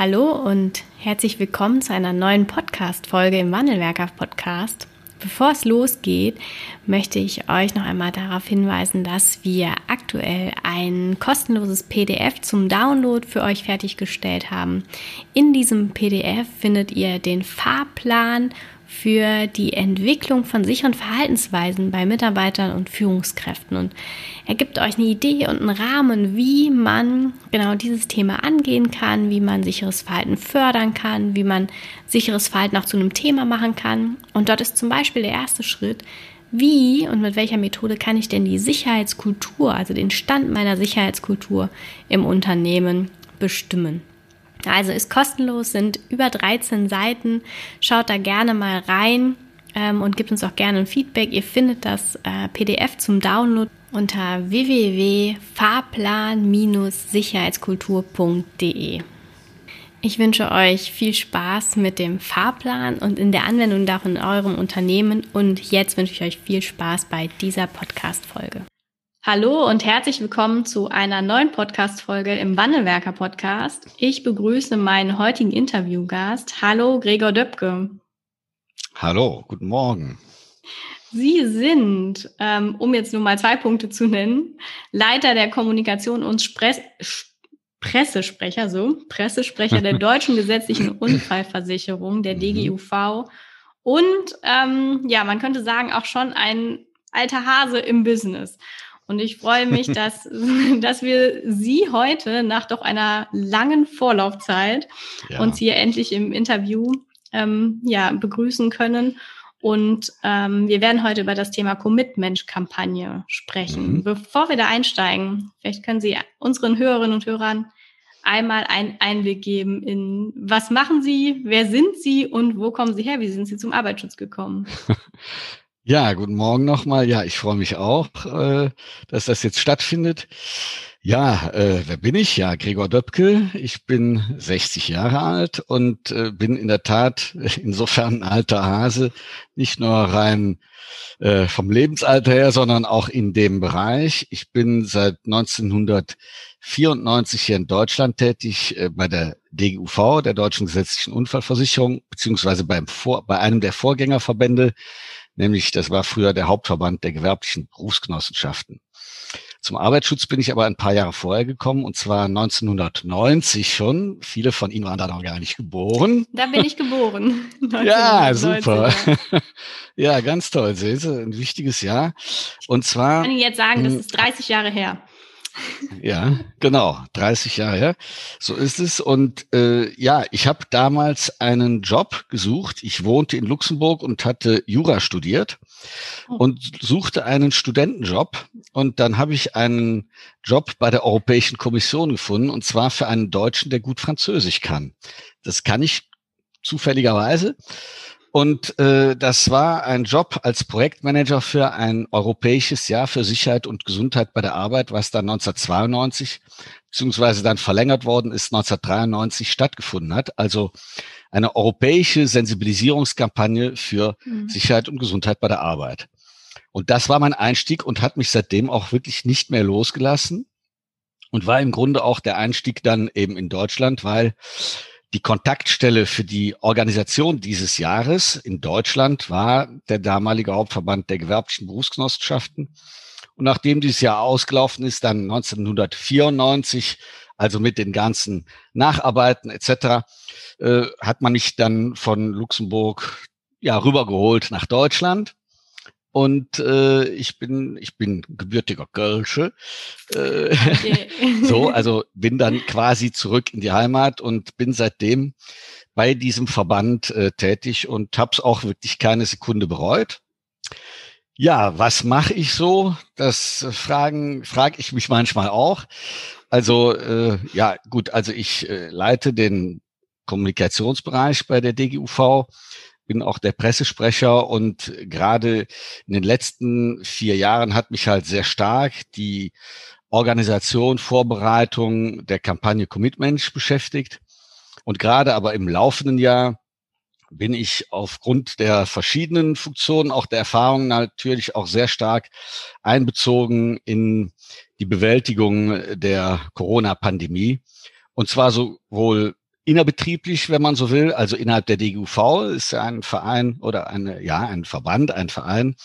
Hallo und herzlich willkommen zu einer neuen Podcast-Folge im Wandelwerker Podcast. Bevor es losgeht, möchte ich euch noch einmal darauf hinweisen, dass wir aktuell ein kostenloses PDF zum Download für euch fertiggestellt haben. In diesem PDF findet ihr den Fahrplan für die Entwicklung von sicheren Verhaltensweisen bei Mitarbeitern und Führungskräften. Und er gibt euch eine Idee und einen Rahmen, wie man genau dieses Thema angehen kann, wie man sicheres Verhalten fördern kann, wie man sicheres Verhalten auch zu einem Thema machen kann. Und dort ist zum Beispiel der erste Schritt, wie und mit welcher Methode kann ich denn die Sicherheitskultur, also den Stand meiner Sicherheitskultur im Unternehmen bestimmen. Also ist kostenlos, sind über 13 Seiten. Schaut da gerne mal rein ähm, und gebt uns auch gerne ein Feedback. Ihr findet das äh, PDF zum Download unter www.fahrplan-sicherheitskultur.de. Ich wünsche euch viel Spaß mit dem Fahrplan und in der Anwendung davon in eurem Unternehmen. Und jetzt wünsche ich euch viel Spaß bei dieser Podcast-Folge. Hallo und herzlich willkommen zu einer neuen Podcast-Folge im Wandelwerker Podcast. Ich begrüße meinen heutigen Interviewgast. Hallo, Gregor Döpke. Hallo, guten Morgen. Sie sind, ähm, um jetzt nur mal zwei Punkte zu nennen, Leiter der Kommunikation und Spres Pressesprecher, so, Pressesprecher der Deutschen Gesetzlichen Unfallversicherung, der mhm. DGUV. Und ähm, ja, man könnte sagen, auch schon ein alter Hase im Business. Und ich freue mich, dass, dass wir Sie heute nach doch einer langen Vorlaufzeit ja. uns hier endlich im Interview ähm, ja, begrüßen können. Und ähm, wir werden heute über das Thema Commitment-Kampagne sprechen. Mhm. Bevor wir da einsteigen, vielleicht können Sie unseren Hörerinnen und Hörern einmal einen Einblick geben in, was machen Sie, wer sind Sie und wo kommen Sie her, wie sind Sie zum Arbeitsschutz gekommen? Ja, guten Morgen nochmal. Ja, ich freue mich auch, äh, dass das jetzt stattfindet. Ja, äh, wer bin ich? Ja, Gregor Döpke. Ich bin 60 Jahre alt und äh, bin in der Tat insofern ein alter Hase, nicht nur rein äh, vom Lebensalter her, sondern auch in dem Bereich. Ich bin seit 1994 hier in Deutschland tätig bei der DGUV, der Deutschen Gesetzlichen Unfallversicherung, beziehungsweise beim Vor bei einem der Vorgängerverbände nämlich das war früher der Hauptverband der gewerblichen Berufsgenossenschaften. Zum Arbeitsschutz bin ich aber ein paar Jahre vorher gekommen, und zwar 1990 schon. Viele von Ihnen waren da noch gar nicht geboren. Da bin ich geboren. ja, super. ja, ganz toll. Sehen Sie, ein wichtiges Jahr. Und zwar. Ich kann Ihnen jetzt sagen, das hm, ist 30 Jahre her. Ja, genau, 30 Jahre her. So ist es. Und äh, ja, ich habe damals einen Job gesucht. Ich wohnte in Luxemburg und hatte Jura studiert oh. und suchte einen Studentenjob. Und dann habe ich einen Job bei der Europäischen Kommission gefunden, und zwar für einen Deutschen, der gut Französisch kann. Das kann ich zufälligerweise. Und äh, das war ein Job als Projektmanager für ein europäisches Jahr für Sicherheit und Gesundheit bei der Arbeit, was dann 1992 beziehungsweise dann verlängert worden ist, 1993 stattgefunden hat. Also eine europäische Sensibilisierungskampagne für mhm. Sicherheit und Gesundheit bei der Arbeit. Und das war mein Einstieg und hat mich seitdem auch wirklich nicht mehr losgelassen und war im Grunde auch der Einstieg dann eben in Deutschland, weil die Kontaktstelle für die Organisation dieses Jahres in Deutschland war der damalige Hauptverband der gewerblichen Berufsgenossenschaften. Und nachdem dieses Jahr ausgelaufen ist, dann 1994, also mit den ganzen Nacharbeiten etc., äh, hat man mich dann von Luxemburg ja rübergeholt nach Deutschland. Und äh, ich bin, ich bin gebürtiger Kölsche. Äh, okay. so, also bin dann quasi zurück in die Heimat und bin seitdem bei diesem Verband äh, tätig und habe es auch wirklich keine Sekunde bereut. Ja, was mache ich so? Das fragen, frage ich mich manchmal auch. Also äh, ja, gut, also ich äh, leite den Kommunikationsbereich bei der DGUV, bin auch der Pressesprecher und gerade in den letzten vier Jahren hat mich halt sehr stark die Organisation, Vorbereitung der Kampagne Commitment beschäftigt. Und gerade aber im laufenden Jahr bin ich aufgrund der verschiedenen Funktionen, auch der Erfahrungen natürlich auch sehr stark einbezogen in die Bewältigung der Corona-Pandemie. Und zwar sowohl innerbetrieblich, wenn man so will, also innerhalb der DGUV ist ja ein Verein oder eine, ja, ein Verband, ein Verein,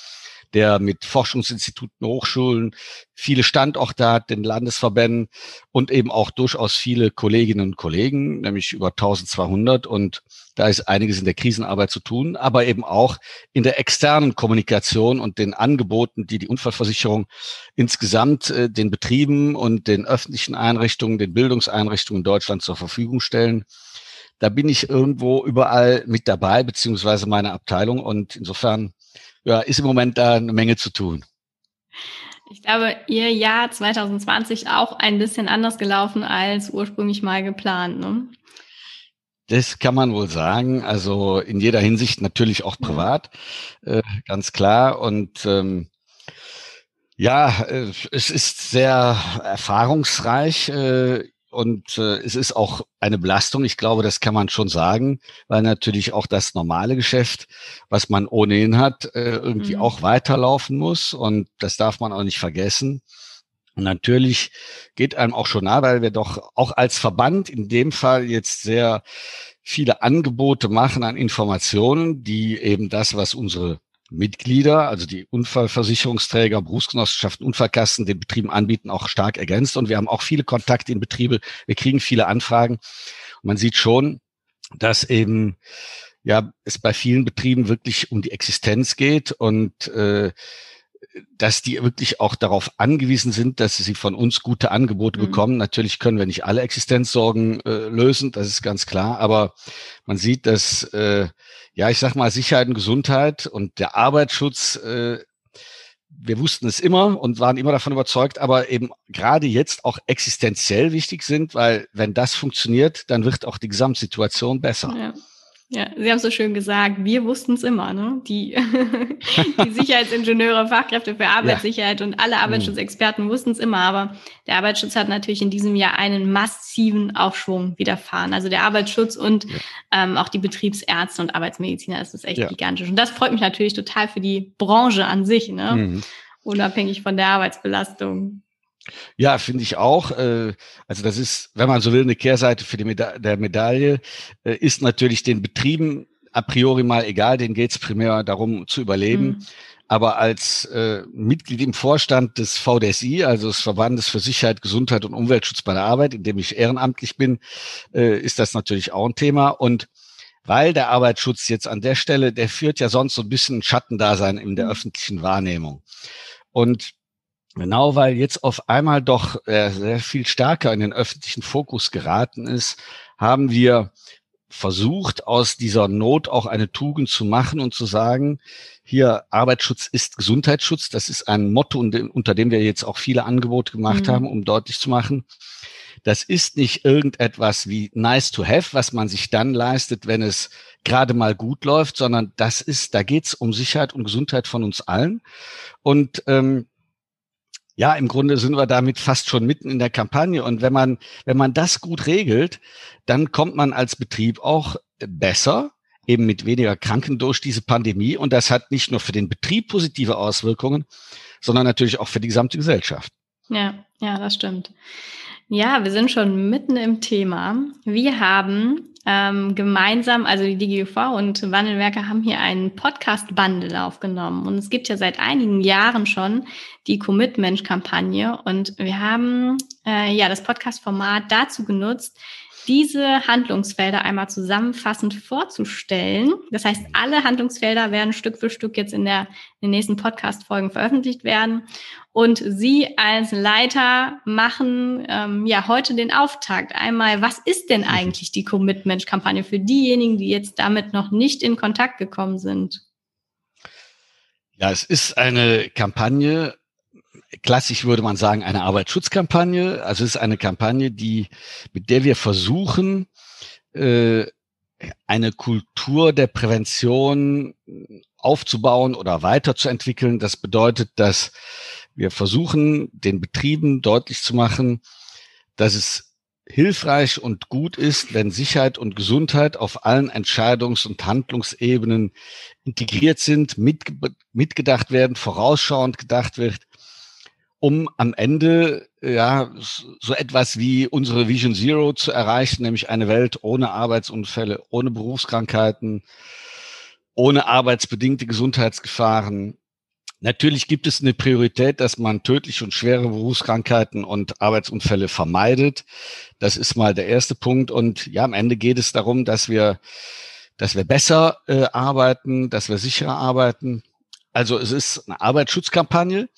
der mit Forschungsinstituten, Hochschulen viele Standorte hat, den Landesverbänden und eben auch durchaus viele Kolleginnen und Kollegen, nämlich über 1200. Und da ist einiges in der Krisenarbeit zu tun, aber eben auch in der externen Kommunikation und den Angeboten, die die Unfallversicherung insgesamt äh, den Betrieben und den öffentlichen Einrichtungen, den Bildungseinrichtungen in Deutschland zur Verfügung stellen da bin ich irgendwo überall mit dabei, beziehungsweise meine Abteilung. Und insofern ja, ist im Moment da eine Menge zu tun. Ich glaube, Ihr Jahr 2020 auch ein bisschen anders gelaufen als ursprünglich mal geplant. Ne? Das kann man wohl sagen. Also in jeder Hinsicht natürlich auch privat, äh, ganz klar. Und ähm, ja, äh, es ist sehr erfahrungsreich. Äh, und äh, es ist auch eine Belastung. Ich glaube, das kann man schon sagen, weil natürlich auch das normale Geschäft, was man ohnehin hat, äh, irgendwie mhm. auch weiterlaufen muss. Und das darf man auch nicht vergessen. Und natürlich geht einem auch schon nah, weil wir doch auch als Verband in dem Fall jetzt sehr viele Angebote machen an Informationen, die eben das, was unsere Mitglieder, also die Unfallversicherungsträger, Berufsgenossenschaften, Unfallkassen, den Betrieben anbieten, auch stark ergänzt. Und wir haben auch viele Kontakte in Betriebe. Wir kriegen viele Anfragen. Und man sieht schon, dass eben ja es bei vielen Betrieben wirklich um die Existenz geht und äh, dass die wirklich auch darauf angewiesen sind, dass sie von uns gute Angebote mhm. bekommen. Natürlich können wir nicht alle Existenzsorgen äh, lösen, das ist ganz klar, aber man sieht, dass äh, ja, ich sag mal, Sicherheit und Gesundheit und der Arbeitsschutz, äh, wir wussten es immer und waren immer davon überzeugt, aber eben gerade jetzt auch existenziell wichtig sind, weil wenn das funktioniert, dann wird auch die Gesamtsituation besser. Ja. Ja, Sie haben so schön gesagt, wir wussten es immer, ne? Die, die Sicherheitsingenieure, Fachkräfte für Arbeitssicherheit ja. und alle Arbeitsschutzexperten wussten es immer, aber der Arbeitsschutz hat natürlich in diesem Jahr einen massiven Aufschwung widerfahren. Also der Arbeitsschutz und ja. ähm, auch die Betriebsärzte und Arbeitsmediziner, das ist echt ja. gigantisch. Und das freut mich natürlich total für die Branche an sich, ne? Mhm. Unabhängig von der Arbeitsbelastung. Ja, finde ich auch. Äh, also das ist, wenn man so will, eine Kehrseite für die Meda der Medaille, äh, ist natürlich den Betrieben a priori mal egal, denen geht es primär darum zu überleben. Mhm. Aber als äh, Mitglied im Vorstand des VDSI, also des Verbandes für Sicherheit, Gesundheit und Umweltschutz bei der Arbeit, in dem ich ehrenamtlich bin, äh, ist das natürlich auch ein Thema. Und weil der Arbeitsschutz jetzt an der Stelle, der führt ja sonst so ein bisschen Schattendasein in der mhm. öffentlichen Wahrnehmung. Und Genau, weil jetzt auf einmal doch äh, sehr viel stärker in den öffentlichen Fokus geraten ist, haben wir versucht, aus dieser Not auch eine Tugend zu machen und zu sagen, hier Arbeitsschutz ist Gesundheitsschutz. Das ist ein Motto, unter dem wir jetzt auch viele Angebote gemacht mhm. haben, um deutlich zu machen. Das ist nicht irgendetwas wie nice to have, was man sich dann leistet, wenn es gerade mal gut läuft, sondern das ist, da geht's um Sicherheit und Gesundheit von uns allen. Und ähm, ja, im Grunde sind wir damit fast schon mitten in der Kampagne. Und wenn man, wenn man das gut regelt, dann kommt man als Betrieb auch besser, eben mit weniger Kranken durch diese Pandemie. Und das hat nicht nur für den Betrieb positive Auswirkungen, sondern natürlich auch für die gesamte Gesellschaft. Ja, ja, das stimmt. Ja, wir sind schon mitten im Thema. Wir haben ähm, gemeinsam, also die DGUV und Wandelwerke haben hier einen Podcast-Bundle aufgenommen. Und es gibt ja seit einigen Jahren schon die Commitment-Kampagne. Und wir haben äh, ja das Podcast-Format dazu genutzt, diese Handlungsfelder einmal zusammenfassend vorzustellen. Das heißt, alle Handlungsfelder werden Stück für Stück jetzt in, der, in den nächsten Podcast-Folgen veröffentlicht werden. Und Sie als Leiter machen ähm, ja heute den Auftakt. Einmal, was ist denn eigentlich die Commitment-Kampagne für diejenigen, die jetzt damit noch nicht in Kontakt gekommen sind? Ja, es ist eine Kampagne, klassisch würde man sagen, eine Arbeitsschutzkampagne. Also es ist eine Kampagne, die, mit der wir versuchen, äh, eine Kultur der Prävention aufzubauen oder weiterzuentwickeln. Das bedeutet, dass wir versuchen, den Betrieben deutlich zu machen, dass es hilfreich und gut ist, wenn Sicherheit und Gesundheit auf allen Entscheidungs- und Handlungsebenen integriert sind, mit, mitgedacht werden, vorausschauend gedacht wird, um am Ende ja so etwas wie unsere Vision Zero zu erreichen, nämlich eine Welt ohne Arbeitsunfälle, ohne Berufskrankheiten, ohne arbeitsbedingte Gesundheitsgefahren. Natürlich gibt es eine Priorität, dass man tödliche und schwere Berufskrankheiten und Arbeitsunfälle vermeidet. Das ist mal der erste Punkt. Und ja, am Ende geht es darum, dass wir, dass wir besser äh, arbeiten, dass wir sicherer arbeiten. Also es ist eine Arbeitsschutzkampagne.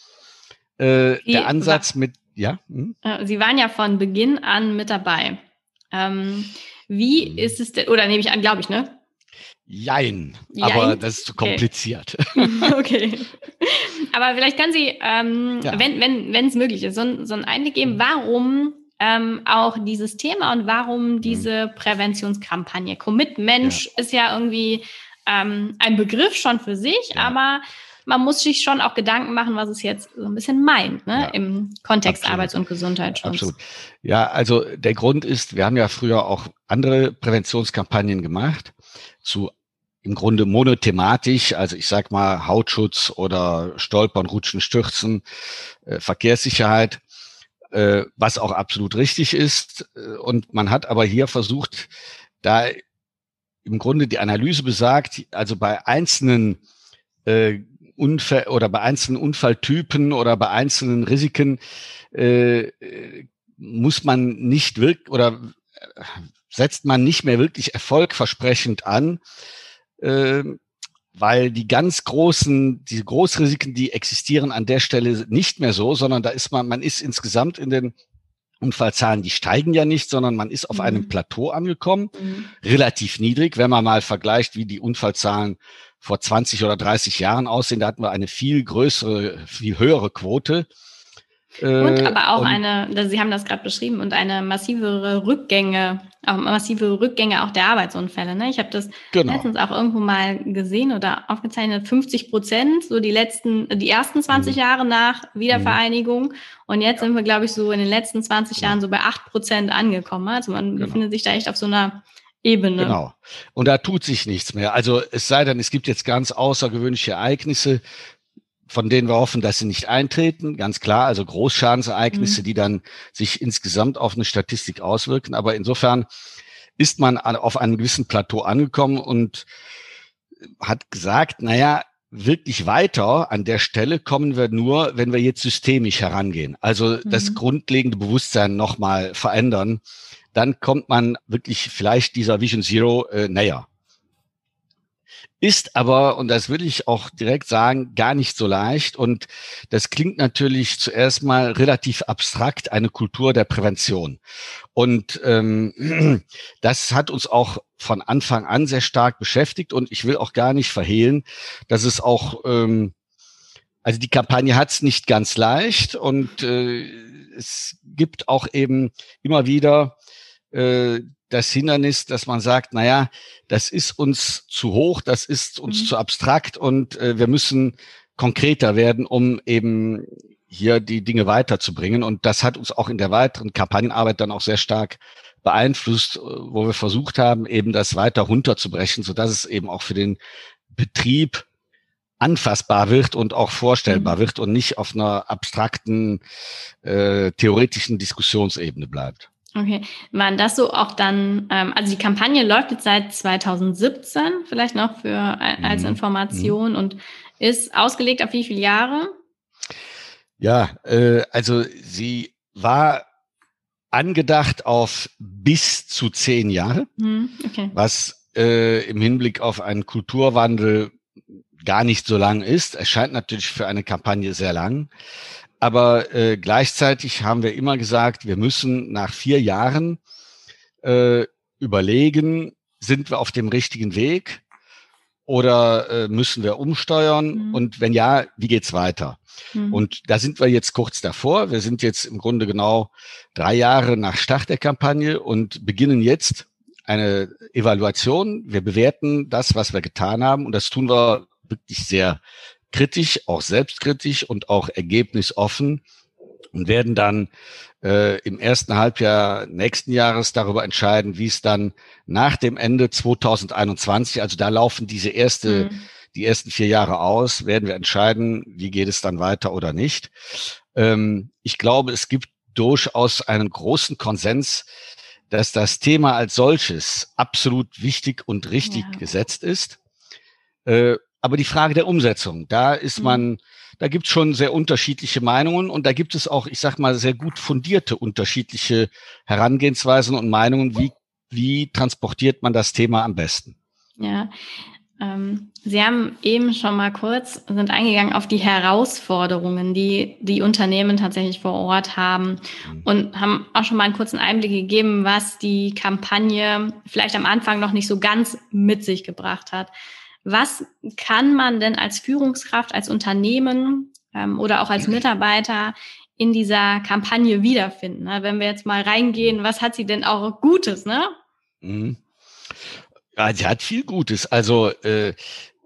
Äh, der Ansatz mit, ja. Hm? Äh, Sie waren ja von Beginn an mit dabei. Ähm, wie mhm. ist es denn, oder nehme ich an, glaube ich, ne? Jein, Jein, aber das ist zu kompliziert. Okay. okay. Aber vielleicht kann Sie, ähm, ja. wenn wenn wenn es möglich ist, so, so einen Einblick geben, mhm. warum ähm, auch dieses Thema und warum mhm. diese Präventionskampagne. Commit Mensch ja. ist ja irgendwie ähm, ein Begriff schon für sich, ja. aber man muss sich schon auch Gedanken machen, was es jetzt so ein bisschen meint, ne? Ja, im Kontext absolut. Arbeits- und Gesundheitsschutz. Absolut. Ja, also der Grund ist, wir haben ja früher auch andere Präventionskampagnen gemacht zu im Grunde monothematisch, also ich sag mal Hautschutz oder Stolpern, Rutschen, Stürzen, äh, Verkehrssicherheit, äh, was auch absolut richtig ist. Und man hat aber hier versucht, da im Grunde die Analyse besagt, also bei einzelnen äh, Unfall oder bei einzelnen Unfalltypen oder bei einzelnen Risiken äh, muss man nicht wirklich oder äh, setzt man nicht mehr wirklich erfolgversprechend an, äh, weil die ganz großen, die Großrisiken, die existieren an der Stelle nicht mehr so, sondern da ist man, man ist insgesamt in den Unfallzahlen, die steigen ja nicht, sondern man ist auf mhm. einem Plateau angekommen, mhm. relativ niedrig, wenn man mal vergleicht, wie die Unfallzahlen vor 20 oder 30 Jahren aussehen. Da hatten wir eine viel größere, viel höhere Quote. Und äh, aber auch und, eine, Sie haben das gerade beschrieben, und eine massivere Rückgänge, auch massive Rückgänge auch der Arbeitsunfälle. Ne? Ich habe das genau. letztens auch irgendwo mal gesehen oder aufgezeichnet, 50 Prozent, so die letzten, die ersten 20 mhm. Jahre nach Wiedervereinigung. Mhm. Und jetzt ja. sind wir, glaube ich, so in den letzten 20 Jahren so bei 8 Prozent angekommen. Also man genau. befindet sich da echt auf so einer Ebene. Genau. Und da tut sich nichts mehr. Also es sei denn, es gibt jetzt ganz außergewöhnliche Ereignisse, von denen wir hoffen, dass sie nicht eintreten. Ganz klar, also Großschadensereignisse, mhm. die dann sich insgesamt auf eine Statistik auswirken. Aber insofern ist man auf einem gewissen Plateau angekommen und hat gesagt, naja, wirklich weiter an der Stelle kommen wir nur, wenn wir jetzt systemisch herangehen. Also mhm. das grundlegende Bewusstsein nochmal verändern. Dann kommt man wirklich vielleicht dieser Vision Zero äh, näher. Ist aber, und das will ich auch direkt sagen, gar nicht so leicht. Und das klingt natürlich zuerst mal relativ abstrakt, eine Kultur der Prävention. Und ähm, das hat uns auch von Anfang an sehr stark beschäftigt. Und ich will auch gar nicht verhehlen, dass es auch, ähm, also die Kampagne hat es nicht ganz leicht. Und äh, es gibt auch eben immer wieder äh, das Hindernis, dass man sagt, na ja, das ist uns zu hoch, das ist uns mhm. zu abstrakt und äh, wir müssen konkreter werden, um eben hier die Dinge weiterzubringen. Und das hat uns auch in der weiteren Kampagnenarbeit dann auch sehr stark beeinflusst, äh, wo wir versucht haben, eben das weiter runterzubrechen, so dass es eben auch für den Betrieb anfassbar wird und auch vorstellbar mhm. wird und nicht auf einer abstrakten, äh, theoretischen Diskussionsebene bleibt. Okay, waren das so auch dann, ähm, also die Kampagne läuft jetzt seit 2017, vielleicht noch für äh, als mhm. Information mhm. und ist ausgelegt auf wie viele Jahre? Ja, äh, also sie war angedacht auf bis zu zehn Jahre, mhm. okay. was äh, im Hinblick auf einen Kulturwandel gar nicht so lang ist. Es scheint natürlich für eine Kampagne sehr lang. Aber äh, gleichzeitig haben wir immer gesagt, wir müssen nach vier Jahren äh, überlegen, sind wir auf dem richtigen Weg oder äh, müssen wir umsteuern? Mhm. Und wenn ja, wie geht's weiter? Mhm. Und da sind wir jetzt kurz davor. Wir sind jetzt im Grunde genau drei Jahre nach Start der Kampagne und beginnen jetzt eine Evaluation. Wir bewerten das, was wir getan haben. Und das tun wir wirklich sehr kritisch, auch selbstkritisch und auch ergebnisoffen und werden dann äh, im ersten Halbjahr nächsten Jahres darüber entscheiden, wie es dann nach dem Ende 2021, also da laufen diese erste, mhm. die ersten vier Jahre aus, werden wir entscheiden, wie geht es dann weiter oder nicht. Ähm, ich glaube, es gibt durchaus einen großen Konsens, dass das Thema als solches absolut wichtig und richtig ja. gesetzt ist. Äh, aber die Frage der Umsetzung, da ist mhm. man, da gibt es schon sehr unterschiedliche Meinungen und da gibt es auch, ich sag mal, sehr gut fundierte unterschiedliche Herangehensweisen und Meinungen, wie, wie transportiert man das Thema am besten. Ja, ähm, Sie haben eben schon mal kurz sind eingegangen auf die Herausforderungen, die die Unternehmen tatsächlich vor Ort haben mhm. und haben auch schon mal einen kurzen Einblick gegeben, was die Kampagne vielleicht am Anfang noch nicht so ganz mit sich gebracht hat. Was kann man denn als Führungskraft, als Unternehmen ähm, oder auch als Mitarbeiter in dieser Kampagne wiederfinden? Ne? Wenn wir jetzt mal reingehen, was hat sie denn auch Gutes, ne? Mhm. Ja, sie hat viel Gutes. Also äh,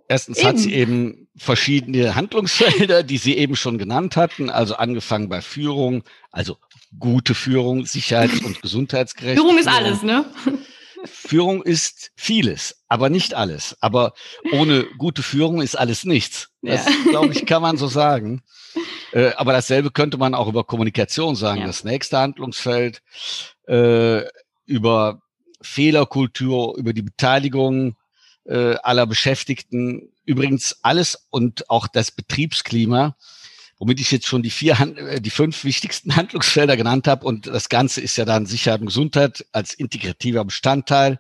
erstens eben. hat sie eben verschiedene Handlungsfelder, die Sie eben schon genannt hatten. Also angefangen bei Führung, also gute Führung, Sicherheits- und Gesundheitsgerecht. Führung ist alles, ne? Führung ist vieles, aber nicht alles. Aber ohne gute Führung ist alles nichts. Das, ja. glaube ich, kann man so sagen. Äh, aber dasselbe könnte man auch über Kommunikation sagen. Ja. Das nächste Handlungsfeld äh, über Fehlerkultur, über die Beteiligung äh, aller Beschäftigten. Übrigens alles und auch das Betriebsklima, womit ich jetzt schon die vier, äh, die fünf wichtigsten Handlungsfelder genannt habe. Und das Ganze ist ja dann Sicherheit und Gesundheit als integrativer Bestandteil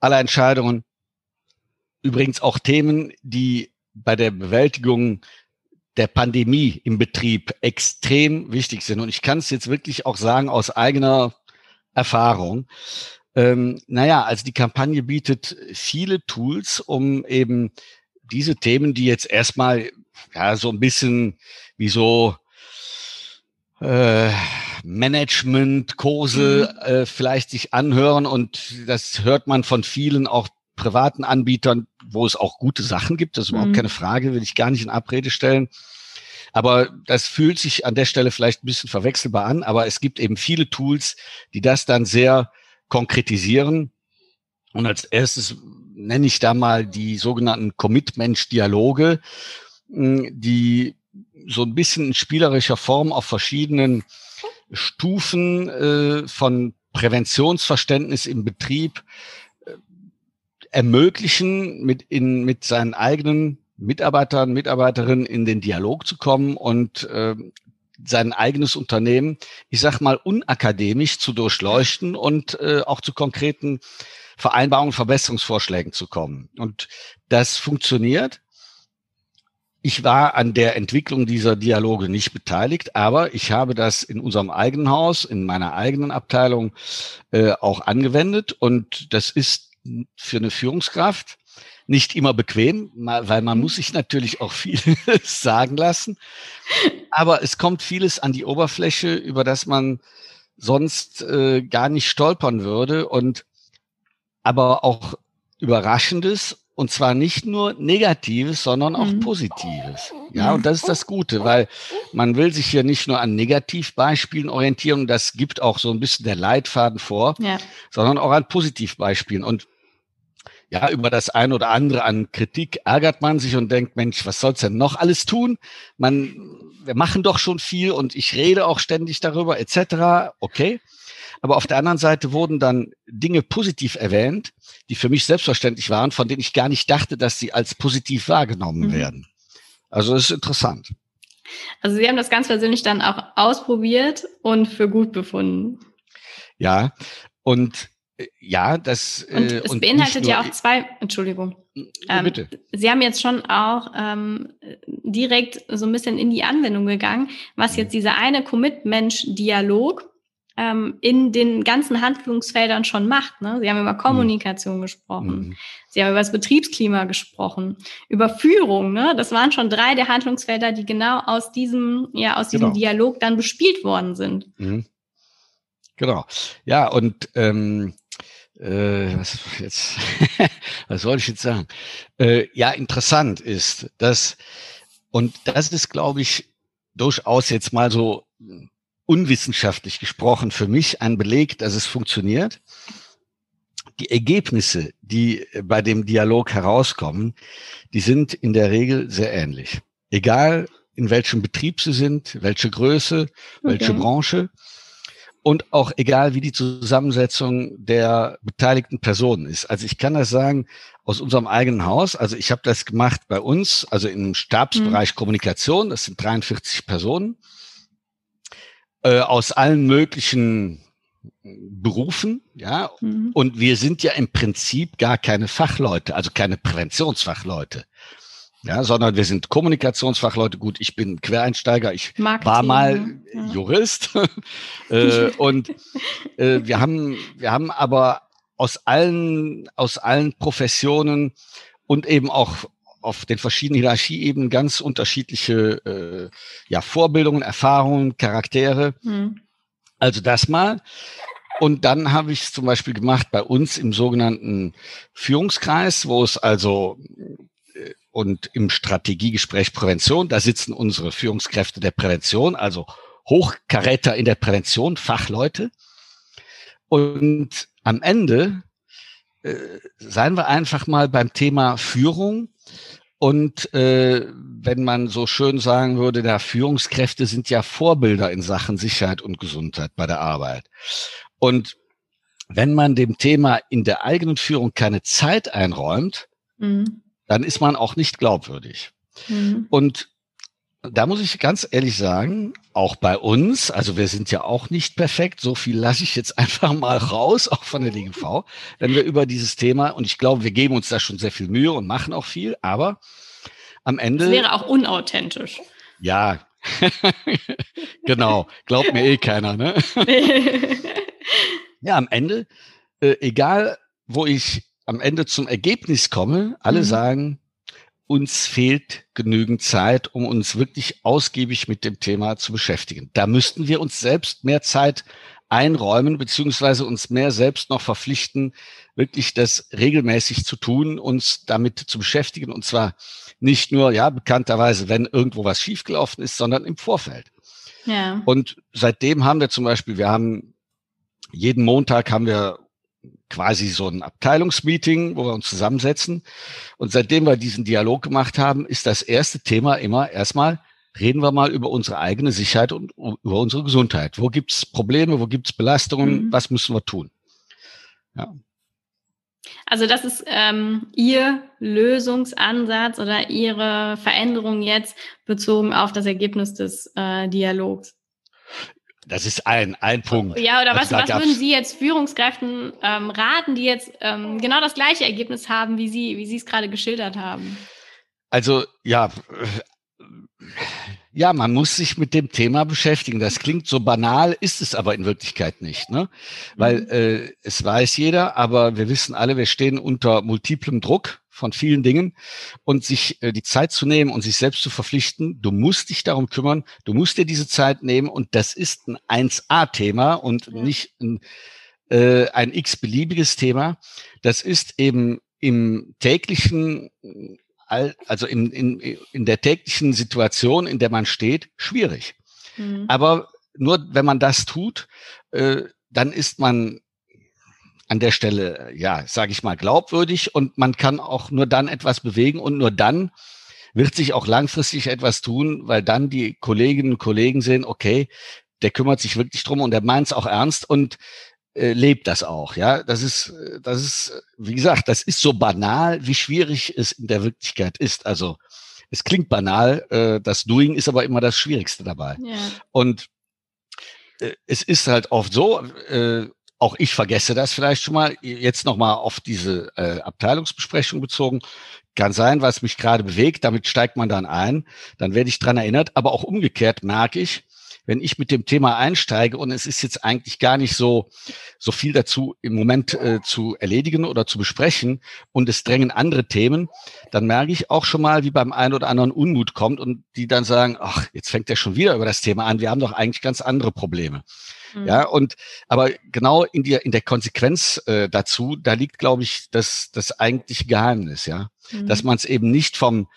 aller Entscheidungen. Übrigens auch Themen, die bei der Bewältigung der Pandemie im Betrieb extrem wichtig sind. Und ich kann es jetzt wirklich auch sagen aus eigener Erfahrung. Ähm, naja, also die Kampagne bietet viele Tools, um eben diese Themen, die jetzt erstmal ja so ein bisschen wie so äh, Management-Kurse mhm. äh, vielleicht sich anhören und das hört man von vielen auch privaten Anbietern, wo es auch gute Sachen gibt, das ist überhaupt mhm. keine Frage, will ich gar nicht in Abrede stellen. Aber das fühlt sich an der Stelle vielleicht ein bisschen verwechselbar an, aber es gibt eben viele Tools, die das dann sehr konkretisieren. Und als erstes nenne ich da mal die sogenannten Commitment-Dialoge, die so ein bisschen in spielerischer Form auf verschiedenen Stufen äh, von Präventionsverständnis im Betrieb äh, ermöglichen, mit, in, mit seinen eigenen Mitarbeitern, Mitarbeiterinnen in den Dialog zu kommen und äh, sein eigenes Unternehmen, ich sag mal, unakademisch zu durchleuchten und auch zu konkreten Vereinbarungen, Verbesserungsvorschlägen zu kommen. Und das funktioniert. Ich war an der Entwicklung dieser Dialoge nicht beteiligt, aber ich habe das in unserem eigenen Haus, in meiner eigenen Abteilung äh, auch angewendet. Und das ist für eine Führungskraft nicht immer bequem, weil man muss sich natürlich auch viel sagen lassen. Aber es kommt vieles an die Oberfläche, über das man sonst äh, gar nicht stolpern würde und aber auch Überraschendes und zwar nicht nur Negatives, sondern auch mhm. Positives. Ja, und das ist das Gute, weil man will sich hier nicht nur an Negativbeispielen orientieren, das gibt auch so ein bisschen der Leitfaden vor, ja. sondern auch an Positivbeispielen. Und ja, über das eine oder andere an Kritik ärgert man sich und denkt, Mensch, was soll's denn noch alles tun? Man, wir machen doch schon viel und ich rede auch ständig darüber, etc. Okay. Aber auf der anderen Seite wurden dann Dinge positiv erwähnt, die für mich selbstverständlich waren, von denen ich gar nicht dachte, dass sie als positiv wahrgenommen mhm. werden. Also das ist interessant. Also Sie haben das ganz persönlich dann auch ausprobiert und für gut befunden. Ja, und äh, ja, das. Und äh, es und beinhaltet ja auch zwei, Entschuldigung. Ähm, bitte. Sie haben jetzt schon auch ähm, direkt so ein bisschen in die Anwendung gegangen, was mhm. jetzt dieser eine Commit-Mensch-Dialog ähm, in den ganzen Handlungsfeldern schon macht. Ne? Sie haben über Kommunikation mhm. gesprochen, mhm. Sie haben über das Betriebsklima gesprochen, über Führung. Ne? Das waren schon drei der Handlungsfelder, die genau aus diesem, ja, aus diesem genau. Dialog dann bespielt worden sind. Mhm. Genau. Ja, und ähm, äh, was jetzt, was soll ich jetzt sagen? Äh, ja, interessant ist, dass, und das ist, glaube ich, durchaus jetzt mal so unwissenschaftlich gesprochen für mich ein Beleg, dass es funktioniert. Die Ergebnisse, die bei dem Dialog herauskommen, die sind in der Regel sehr ähnlich. Egal in welchem Betrieb sie sind, welche Größe, welche okay. Branche und auch egal, wie die Zusammensetzung der beteiligten Personen ist. Also ich kann das sagen aus unserem eigenen Haus. Also ich habe das gemacht bei uns, also im Stabsbereich mhm. Kommunikation. Das sind 43 Personen äh, aus allen möglichen Berufen, ja. Mhm. Und wir sind ja im Prinzip gar keine Fachleute, also keine Präventionsfachleute ja, sondern wir sind Kommunikationsfachleute. Gut, ich bin Quereinsteiger, ich Marketing, war mal ja. Jurist äh, und äh, wir haben, wir haben aber aus allen, aus allen Professionen und eben auch auf den verschiedenen Hierarchieebenen ganz unterschiedliche äh, ja, Vorbildungen, Erfahrungen, Charaktere. Mhm. Also das mal. Und dann habe ich es zum Beispiel gemacht bei uns im sogenannten Führungskreis, wo es also und im Strategiegespräch Prävention, da sitzen unsere Führungskräfte der Prävention, also Hochkaräter in der Prävention, Fachleute. Und am Ende äh, seien wir einfach mal beim Thema Führung. Und äh, wenn man so schön sagen würde, da Führungskräfte sind ja Vorbilder in Sachen Sicherheit und Gesundheit bei der Arbeit. Und wenn man dem Thema in der eigenen Führung keine Zeit einräumt, mhm dann ist man auch nicht glaubwürdig. Mhm. Und da muss ich ganz ehrlich sagen, auch bei uns, also wir sind ja auch nicht perfekt, so viel lasse ich jetzt einfach mal raus, auch von der DGV, wenn wir über dieses Thema, und ich glaube, wir geben uns da schon sehr viel Mühe und machen auch viel, aber am Ende. Das wäre auch unauthentisch. Ja, genau, glaubt mir eh keiner, ne? ja, am Ende, äh, egal wo ich am Ende zum Ergebnis komme, alle mhm. sagen, uns fehlt genügend Zeit, um uns wirklich ausgiebig mit dem Thema zu beschäftigen. Da müssten wir uns selbst mehr Zeit einräumen, beziehungsweise uns mehr selbst noch verpflichten, wirklich das regelmäßig zu tun, uns damit zu beschäftigen. Und zwar nicht nur, ja, bekannterweise, wenn irgendwo was schiefgelaufen ist, sondern im Vorfeld. Ja. Und seitdem haben wir zum Beispiel, wir haben jeden Montag haben wir quasi so ein Abteilungsmeeting, wo wir uns zusammensetzen. Und seitdem wir diesen Dialog gemacht haben, ist das erste Thema immer erstmal, reden wir mal über unsere eigene Sicherheit und über unsere Gesundheit. Wo gibt's Probleme, wo gibt's Belastungen, mhm. was müssen wir tun? Ja. Also das ist ähm, Ihr Lösungsansatz oder Ihre Veränderung jetzt bezogen auf das Ergebnis des äh, Dialogs. Das ist ein, ein Punkt. Ja, oder was, was würden Sie jetzt Führungskräften ähm, raten, die jetzt ähm, genau das gleiche Ergebnis haben, wie Sie, wie Sie es gerade geschildert haben? Also ja, ja, man muss sich mit dem Thema beschäftigen. Das klingt so banal, ist es aber in Wirklichkeit nicht, ne? Weil mhm. äh, es weiß jeder, aber wir wissen alle, wir stehen unter multiplem Druck von vielen Dingen und sich äh, die Zeit zu nehmen und sich selbst zu verpflichten, du musst dich darum kümmern, du musst dir diese Zeit nehmen und das ist ein 1A-Thema und ja. nicht ein, äh, ein x-beliebiges Thema. Das ist eben im täglichen, also in, in, in der täglichen Situation, in der man steht, schwierig. Mhm. Aber nur wenn man das tut, äh, dann ist man an der Stelle, ja, sage ich mal, glaubwürdig und man kann auch nur dann etwas bewegen und nur dann wird sich auch langfristig etwas tun, weil dann die Kolleginnen und Kollegen sehen, okay, der kümmert sich wirklich drum und der meint es auch ernst und äh, lebt das auch. Ja, das ist, das ist, wie gesagt, das ist so banal, wie schwierig es in der Wirklichkeit ist. Also es klingt banal, äh, das Doing ist aber immer das Schwierigste dabei. Ja. Und äh, es ist halt oft so, äh, auch ich vergesse das vielleicht schon mal. Jetzt nochmal auf diese äh, Abteilungsbesprechung bezogen. Kann sein, was mich gerade bewegt, damit steigt man dann ein. Dann werde ich dran erinnert. Aber auch umgekehrt merke ich, wenn ich mit dem Thema einsteige und es ist jetzt eigentlich gar nicht so, so viel dazu im Moment äh, zu erledigen oder zu besprechen und es drängen andere Themen, dann merke ich auch schon mal, wie beim einen oder anderen Unmut kommt und die dann sagen, ach, jetzt fängt er schon wieder über das Thema an. Wir haben doch eigentlich ganz andere Probleme. Mhm. Ja, und aber genau in der in der Konsequenz äh, dazu, da liegt, glaube ich, das das eigentliche Geheimnis, ja, mhm. dass man es eben nicht vom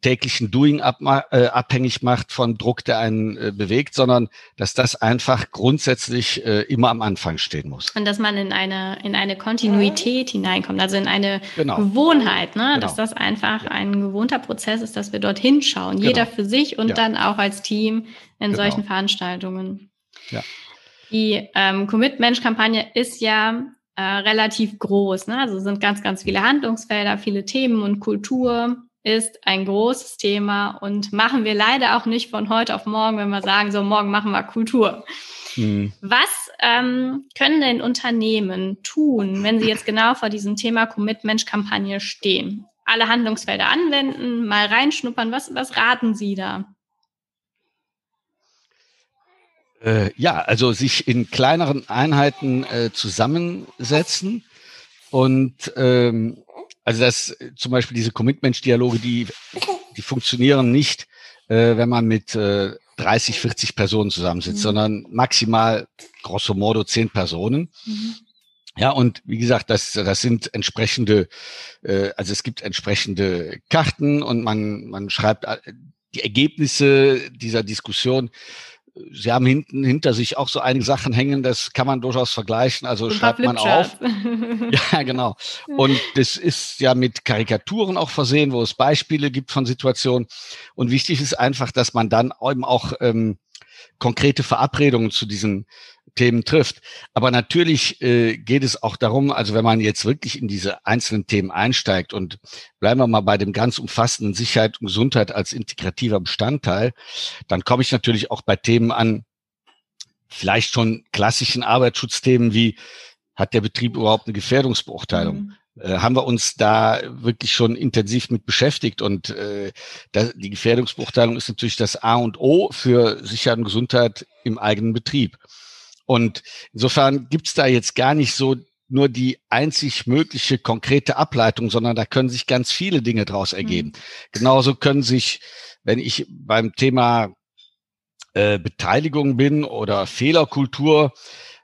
täglichen Doing ab, äh, abhängig macht von Druck, der einen äh, bewegt, sondern dass das einfach grundsätzlich äh, immer am Anfang stehen muss. Und dass man in eine, in eine Kontinuität hineinkommt, also in eine genau. Gewohnheit, ne? Genau. dass das einfach ein gewohnter Prozess ist, dass wir dorthin schauen, genau. jeder für sich und ja. dann auch als Team in genau. solchen Veranstaltungen. Ja. Die ähm, Commit-Mensch-Kampagne ist ja äh, relativ groß. Ne? Also sind ganz, ganz viele Handlungsfelder, viele Themen und Kultur ist ein großes Thema und machen wir leider auch nicht von heute auf morgen, wenn wir sagen, so morgen machen wir Kultur. Mhm. Was ähm, können denn Unternehmen tun, wenn sie jetzt genau vor diesem Thema Commit-Mensch-Kampagne stehen? Alle Handlungsfelder anwenden, mal reinschnuppern. Was, was raten Sie da? Äh, ja, also sich in kleineren Einheiten äh, zusammensetzen und ähm, also das zum Beispiel diese Commitment-Dialoge, die, die funktionieren nicht, äh, wenn man mit äh, 30, 40 Personen zusammensitzt, mhm. sondern maximal grosso modo 10 Personen. Mhm. Ja, und wie gesagt, das, das sind entsprechende, äh, also es gibt entsprechende Karten und man, man schreibt äh, die Ergebnisse dieser Diskussion Sie haben hinten hinter sich auch so einige Sachen hängen, das kann man durchaus vergleichen. Also Ein schreibt man auf. ja, genau. Und das ist ja mit Karikaturen auch versehen, wo es Beispiele gibt von Situationen. Und wichtig ist einfach, dass man dann eben auch ähm, konkrete Verabredungen zu diesen Themen trifft. Aber natürlich äh, geht es auch darum, also wenn man jetzt wirklich in diese einzelnen Themen einsteigt und bleiben wir mal bei dem ganz umfassenden Sicherheit und Gesundheit als integrativer Bestandteil, dann komme ich natürlich auch bei Themen an, vielleicht schon klassischen Arbeitsschutzthemen wie hat der Betrieb überhaupt eine Gefährdungsbeurteilung? Mhm äh, haben wir uns da wirklich schon intensiv mit beschäftigt. Und äh, da, die Gefährdungsbeurteilung ist natürlich das A und O für Sicherheit und Gesundheit im eigenen Betrieb. Und insofern gibt's da jetzt gar nicht so nur die einzig mögliche konkrete Ableitung, sondern da können sich ganz viele Dinge daraus ergeben. Mhm. Genauso können sich, wenn ich beim Thema äh, Beteiligung bin oder Fehlerkultur,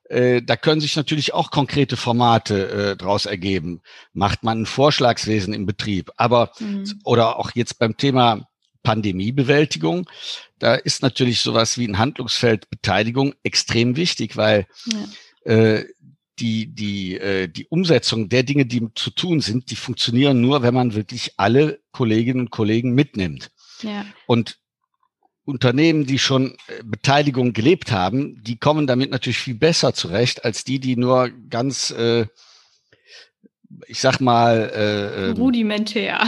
äh, da können sich natürlich auch konkrete Formate äh, daraus ergeben. Macht man ein Vorschlagswesen im Betrieb, aber mhm. oder auch jetzt beim Thema Pandemiebewältigung. Da ist natürlich sowas wie ein Handlungsfeld Beteiligung extrem wichtig, weil ja. äh, die, die, äh, die Umsetzung der Dinge, die zu tun sind, die funktionieren nur, wenn man wirklich alle Kolleginnen und Kollegen mitnimmt. Ja. Und Unternehmen, die schon äh, Beteiligung gelebt haben, die kommen damit natürlich viel besser zurecht als die, die nur ganz äh, ich sag mal äh, ähm, rudimentär.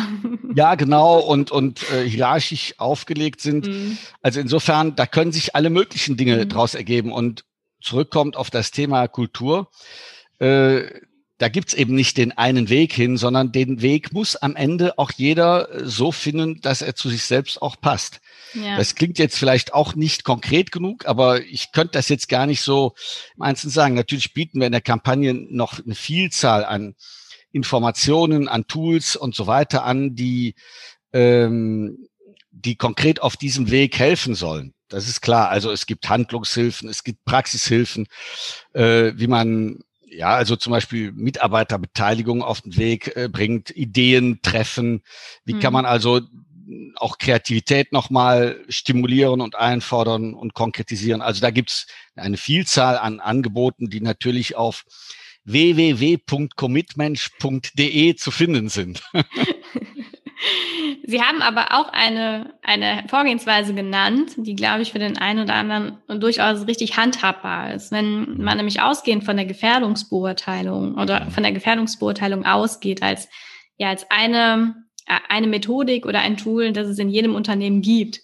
Ja, genau und und äh, hierarchisch aufgelegt sind. Mhm. Also insofern, da können sich alle möglichen Dinge mhm. daraus ergeben und zurückkommt auf das Thema Kultur. Äh, da gibt's eben nicht den einen Weg hin, sondern den Weg muss am Ende auch jeder äh, so finden, dass er zu sich selbst auch passt. Ja. Das klingt jetzt vielleicht auch nicht konkret genug, aber ich könnte das jetzt gar nicht so im Einzelnen sagen. Natürlich bieten wir in der Kampagne noch eine Vielzahl an Informationen, an Tools und so weiter an, die, ähm, die konkret auf diesem Weg helfen sollen. Das ist klar. Also es gibt Handlungshilfen, es gibt Praxishilfen, äh, wie man ja, also zum Beispiel Mitarbeiterbeteiligung auf den Weg äh, bringt, Ideen treffen. Wie mhm. kann man also auch Kreativität nochmal stimulieren und einfordern und konkretisieren. Also da gibt's eine Vielzahl an Angeboten, die natürlich auf www.commitmensch.de zu finden sind. Sie haben aber auch eine, eine Vorgehensweise genannt, die, glaube ich, für den einen oder anderen durchaus richtig handhabbar ist. Wenn man nämlich ausgehend von der Gefährdungsbeurteilung oder von der Gefährdungsbeurteilung ausgeht als, ja, als eine, eine Methodik oder ein Tool, das es in jedem Unternehmen gibt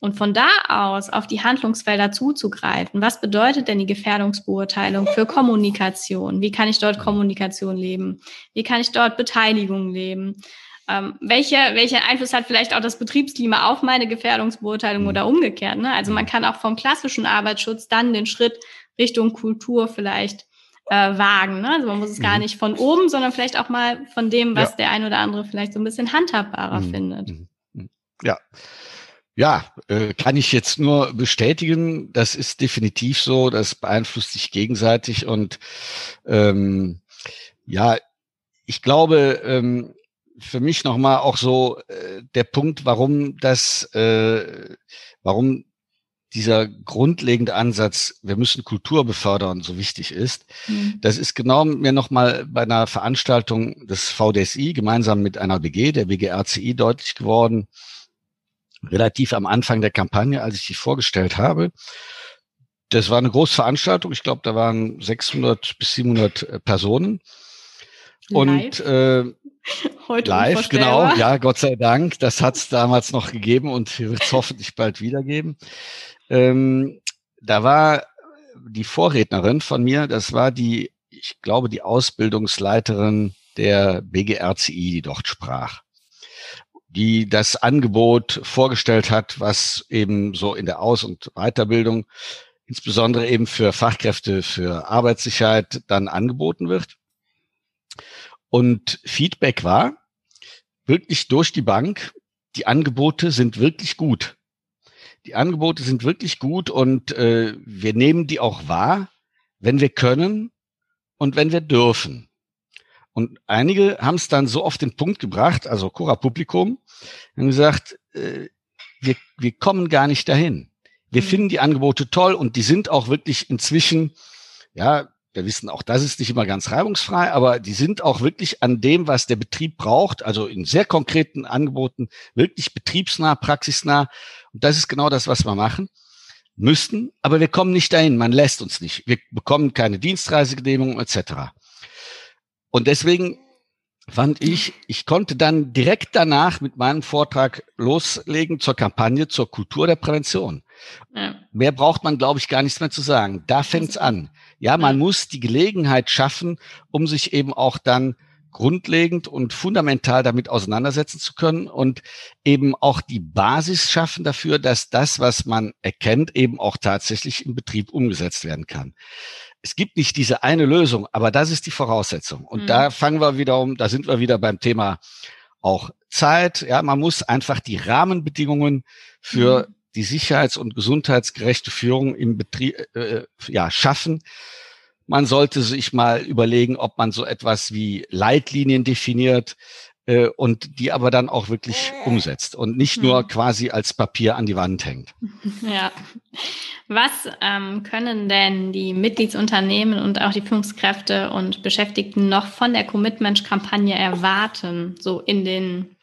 und von da aus auf die Handlungsfelder zuzugreifen. Was bedeutet denn die Gefährdungsbeurteilung für Kommunikation? Wie kann ich dort Kommunikation leben? Wie kann ich dort Beteiligung leben? ähm, welche, welchen Einfluss hat vielleicht auch das Betriebsklima auf meine Gefährdungsbeurteilung mhm. oder umgekehrt. Ne? Also man mhm. kann auch vom klassischen Arbeitsschutz dann den Schritt Richtung Kultur vielleicht äh, wagen. Ne? Also man muss es gar mhm. nicht von oben, sondern vielleicht auch mal von dem, was ja. der ein oder andere vielleicht so ein bisschen handhabbarer mhm. findet. Mhm. Ja. Ja, äh, kann ich jetzt nur bestätigen. Das ist definitiv so. Das beeinflusst sich gegenseitig und ähm, ja, ich glaube, ähm, für mich nochmal auch so äh, der Punkt, warum das, äh, warum dieser grundlegende Ansatz, wir müssen Kultur befördern, so wichtig ist. Mhm. Das ist genau mir nochmal bei einer Veranstaltung des VDSI gemeinsam mit einer BG, der BGRCI, deutlich geworden. Relativ am Anfang der Kampagne, als ich die vorgestellt habe. Das war eine große Veranstaltung. Ich glaube, da waren 600 bis 700 Personen. Und äh, Heute live, genau, ja, Gott sei Dank. Das hat es damals noch gegeben und wird es hoffentlich bald wieder geben. Ähm, da war die Vorrednerin von mir, das war die, ich glaube, die Ausbildungsleiterin der BGRCI, die dort sprach, die das Angebot vorgestellt hat, was eben so in der Aus- und Weiterbildung, insbesondere eben für Fachkräfte für Arbeitssicherheit, dann angeboten wird. Und Feedback war wirklich durch die Bank, die Angebote sind wirklich gut. Die Angebote sind wirklich gut und äh, wir nehmen die auch wahr, wenn wir können und wenn wir dürfen. Und einige haben es dann so auf den Punkt gebracht, also Cora Publikum, haben gesagt, äh, wir, wir kommen gar nicht dahin. Wir mhm. finden die Angebote toll und die sind auch wirklich inzwischen, ja, wir wissen auch, das ist nicht immer ganz reibungsfrei, aber die sind auch wirklich an dem, was der Betrieb braucht, also in sehr konkreten Angeboten, wirklich betriebsnah, praxisnah. Und das ist genau das, was wir machen müssten, aber wir kommen nicht dahin, man lässt uns nicht. Wir bekommen keine Dienstreisegenehmigung etc. Und deswegen fand ich, ich konnte dann direkt danach mit meinem Vortrag loslegen zur Kampagne zur Kultur der Prävention. Ja. Mehr braucht man, glaube ich, gar nichts mehr zu sagen. Da fängt's an. Ja, man muss die Gelegenheit schaffen, um sich eben auch dann grundlegend und fundamental damit auseinandersetzen zu können und eben auch die Basis schaffen dafür, dass das, was man erkennt, eben auch tatsächlich im Betrieb umgesetzt werden kann. Es gibt nicht diese eine Lösung, aber das ist die Voraussetzung. Und mhm. da fangen wir wieder um, da sind wir wieder beim Thema auch Zeit. Ja, man muss einfach die Rahmenbedingungen für mhm die sicherheits- und gesundheitsgerechte Führung im Betrieb äh, ja, schaffen. Man sollte sich mal überlegen, ob man so etwas wie Leitlinien definiert äh, und die aber dann auch wirklich umsetzt und nicht nur hm. quasi als Papier an die Wand hängt. Ja. Was ähm, können denn die Mitgliedsunternehmen und auch die Führungskräfte und Beschäftigten noch von der Commitment-Kampagne erwarten, so in den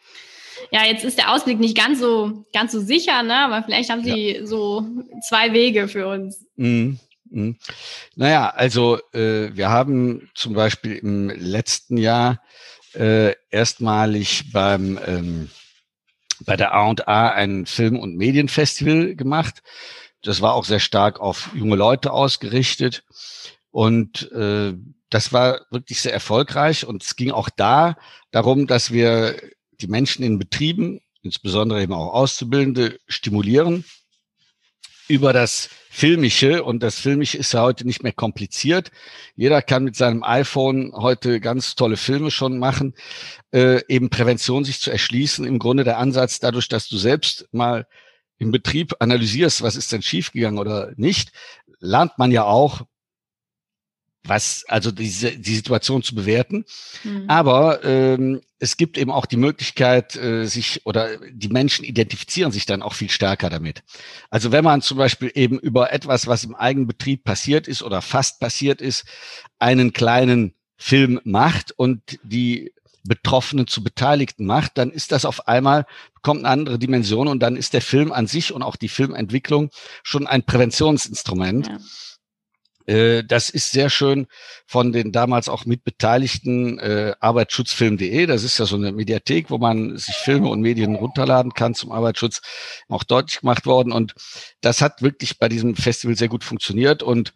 ja, jetzt ist der Ausblick nicht ganz so, ganz so sicher, ne? aber vielleicht haben Sie ja. so zwei Wege für uns. Mhm. Mhm. Naja, also äh, wir haben zum Beispiel im letzten Jahr äh, erstmalig beim ähm, bei der A&A ein Film- und Medienfestival gemacht. Das war auch sehr stark auf junge Leute ausgerichtet. Und äh, das war wirklich sehr erfolgreich. Und es ging auch da darum, dass wir die Menschen in Betrieben, insbesondere eben auch Auszubildende, stimulieren über das Filmische. Und das Filmische ist ja heute nicht mehr kompliziert. Jeder kann mit seinem iPhone heute ganz tolle Filme schon machen, äh, eben Prävention sich zu erschließen. Im Grunde der Ansatz, dadurch, dass du selbst mal im Betrieb analysierst, was ist denn schiefgegangen oder nicht, lernt man ja auch, was, also diese, die Situation zu bewerten. Mhm. Aber ähm, es gibt eben auch die Möglichkeit, äh, sich oder die Menschen identifizieren sich dann auch viel stärker damit. Also wenn man zum Beispiel eben über etwas, was im eigenen Betrieb passiert ist oder fast passiert ist, einen kleinen Film macht und die Betroffenen zu Beteiligten macht, dann ist das auf einmal, bekommt eine andere Dimension und dann ist der Film an sich und auch die Filmentwicklung schon ein Präventionsinstrument. Ja. Äh, das ist sehr schön von den damals auch mitbeteiligten äh, Arbeitsschutzfilm.de. Das ist ja so eine Mediathek, wo man sich Filme und Medien runterladen kann zum Arbeitsschutz, auch deutlich gemacht worden. Und das hat wirklich bei diesem Festival sehr gut funktioniert. Und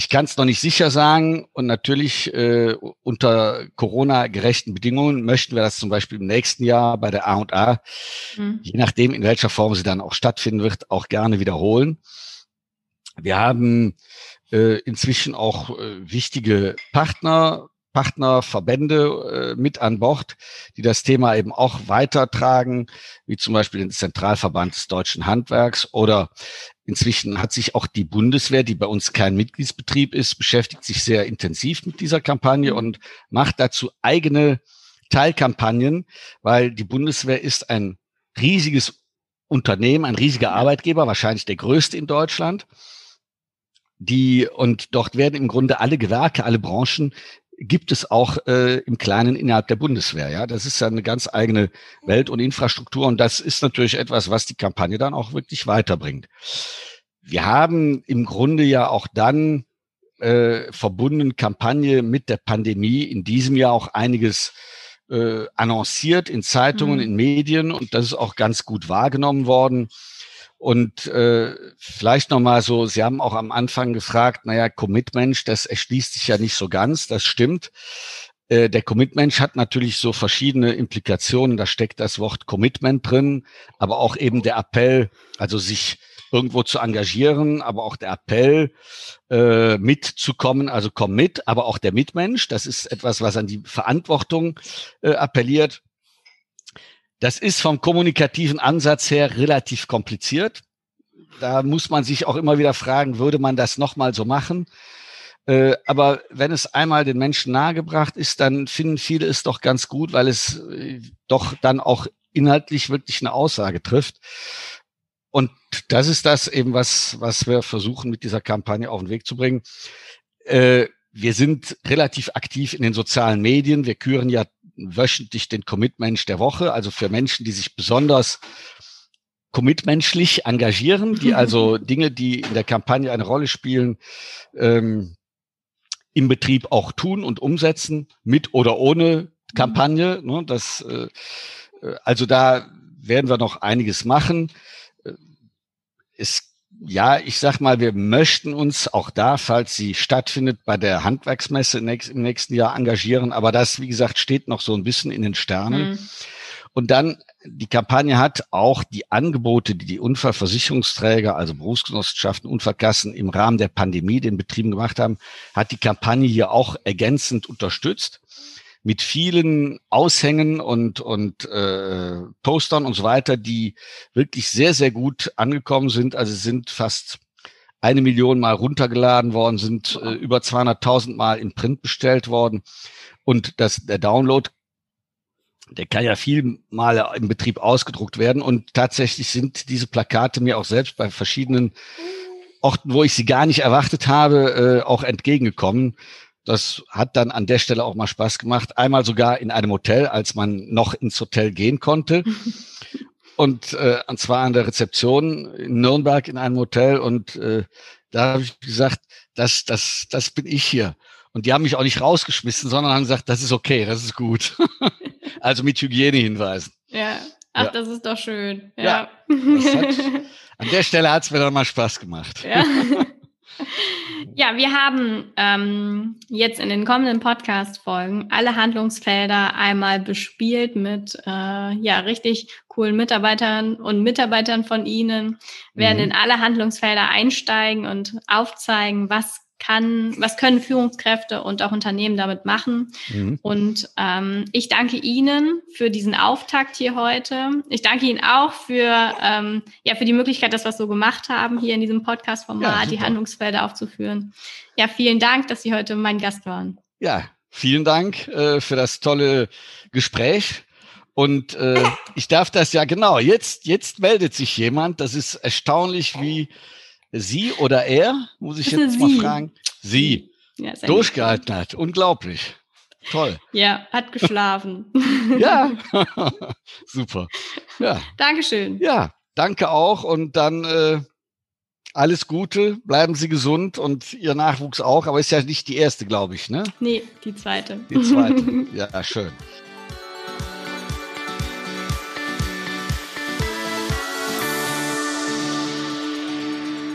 ich kann es noch nicht sicher sagen und natürlich äh, unter Corona-gerechten Bedingungen möchten wir das zum Beispiel im nächsten Jahr bei der A&A, mhm. je nachdem in welcher Form sie dann auch stattfinden wird, auch gerne wiederholen. Wir haben äh, inzwischen auch äh, wichtige Partner, Partnerverbände äh, mit an Bord, die das Thema eben auch weitertragen, wie zum Beispiel den Zentralverband des deutschen Handwerks oder inzwischen hat sich auch die Bundeswehr, die bei uns kein Mitgliedsbetrieb ist, beschäftigt sich sehr intensiv mit dieser Kampagne und macht dazu eigene Teilkampagnen, weil die Bundeswehr ist ein riesiges Unternehmen, ein riesiger Arbeitgeber, wahrscheinlich der größte in Deutschland die und dort werden im Grunde alle Gewerke, alle Branchen gibt es auch äh, im Kleinen innerhalb der Bundeswehr. Ja, das ist ja eine ganz eigene Welt und Infrastruktur und das ist natürlich etwas, was die Kampagne dann auch wirklich weiterbringt. Wir haben im Grunde ja auch dann äh, verbunden Kampagne mit der Pandemie in diesem Jahr auch einiges äh, annonciert in Zeitungen, mhm. in Medien und das ist auch ganz gut wahrgenommen worden. Und äh, vielleicht nochmal so, Sie haben auch am Anfang gefragt, naja, Commitment, das erschließt sich ja nicht so ganz, das stimmt. Äh, der Commitment hat natürlich so verschiedene Implikationen, da steckt das Wort Commitment drin, aber auch eben der Appell, also sich irgendwo zu engagieren, aber auch der Appell, äh, mitzukommen, also komm mit, aber auch der Mitmensch, das ist etwas, was an die Verantwortung äh, appelliert. Das ist vom kommunikativen Ansatz her relativ kompliziert. Da muss man sich auch immer wieder fragen, würde man das nochmal so machen? Äh, aber wenn es einmal den Menschen nahegebracht ist, dann finden viele es doch ganz gut, weil es äh, doch dann auch inhaltlich wirklich eine Aussage trifft. Und das ist das eben, was, was wir versuchen mit dieser Kampagne auf den Weg zu bringen. Äh, wir sind relativ aktiv in den sozialen Medien. Wir küren ja wöchentlich den Commitmensch der Woche, also für Menschen, die sich besonders commitmenschlich engagieren, die also Dinge, die in der Kampagne eine Rolle spielen, ähm, im Betrieb auch tun und umsetzen, mit oder ohne Kampagne. Ne, das, äh, äh also da werden wir noch einiges machen. Äh, es ja, ich sag mal, wir möchten uns auch da, falls sie stattfindet, bei der Handwerksmesse im nächsten Jahr engagieren. Aber das, wie gesagt, steht noch so ein bisschen in den Sternen. Mhm. Und dann, die Kampagne hat auch die Angebote, die die Unfallversicherungsträger, also Berufsgenossenschaften, Unfallkassen im Rahmen der Pandemie den Betrieben gemacht haben, hat die Kampagne hier auch ergänzend unterstützt mit vielen Aushängen und, und äh, Postern und so weiter, die wirklich sehr, sehr gut angekommen sind. Also sind fast eine Million Mal runtergeladen worden, sind äh, über 200.000 Mal im Print bestellt worden. Und das, der Download, der kann ja viel Mal im Betrieb ausgedruckt werden. Und tatsächlich sind diese Plakate mir auch selbst bei verschiedenen Orten, wo ich sie gar nicht erwartet habe, äh, auch entgegengekommen. Das hat dann an der Stelle auch mal Spaß gemacht. Einmal sogar in einem Hotel, als man noch ins Hotel gehen konnte. und, äh, und zwar an der Rezeption in Nürnberg in einem Hotel. Und äh, da habe ich gesagt, das, das, das bin ich hier. Und die haben mich auch nicht rausgeschmissen, sondern haben gesagt, das ist okay, das ist gut. also mit Hygienehinweisen. Ja, ach, ja. das ist doch schön. Ja. ja hat, an der Stelle hat es mir dann mal Spaß gemacht. Ja. Ja, wir haben ähm, jetzt in den kommenden Podcast-Folgen alle Handlungsfelder einmal bespielt mit äh, ja richtig coolen Mitarbeitern und Mitarbeitern von Ihnen, werden mhm. in alle Handlungsfelder einsteigen und aufzeigen, was kann, was können Führungskräfte und auch Unternehmen damit machen. Mhm. Und ähm, ich danke Ihnen für diesen Auftakt hier heute. Ich danke Ihnen auch für, ähm, ja, für die Möglichkeit, dass wir es so gemacht haben, hier in diesem Podcast-Format ja, die Handlungsfelder aufzuführen. Ja, vielen Dank, dass Sie heute mein Gast waren. Ja, vielen Dank äh, für das tolle Gespräch. Und äh, ich darf das ja genau. Jetzt, jetzt meldet sich jemand. Das ist erstaunlich, wie Sie oder er, muss ich jetzt mal fragen. Sie. Ja, durchgehalten hat. Unglaublich. Toll. Ja, hat geschlafen. ja, super. Ja. Dankeschön. Ja, danke auch und dann äh, alles Gute, bleiben Sie gesund und Ihr Nachwuchs auch, aber ist ja nicht die erste, glaube ich, ne? Nee, die zweite. Die zweite. Ja, schön.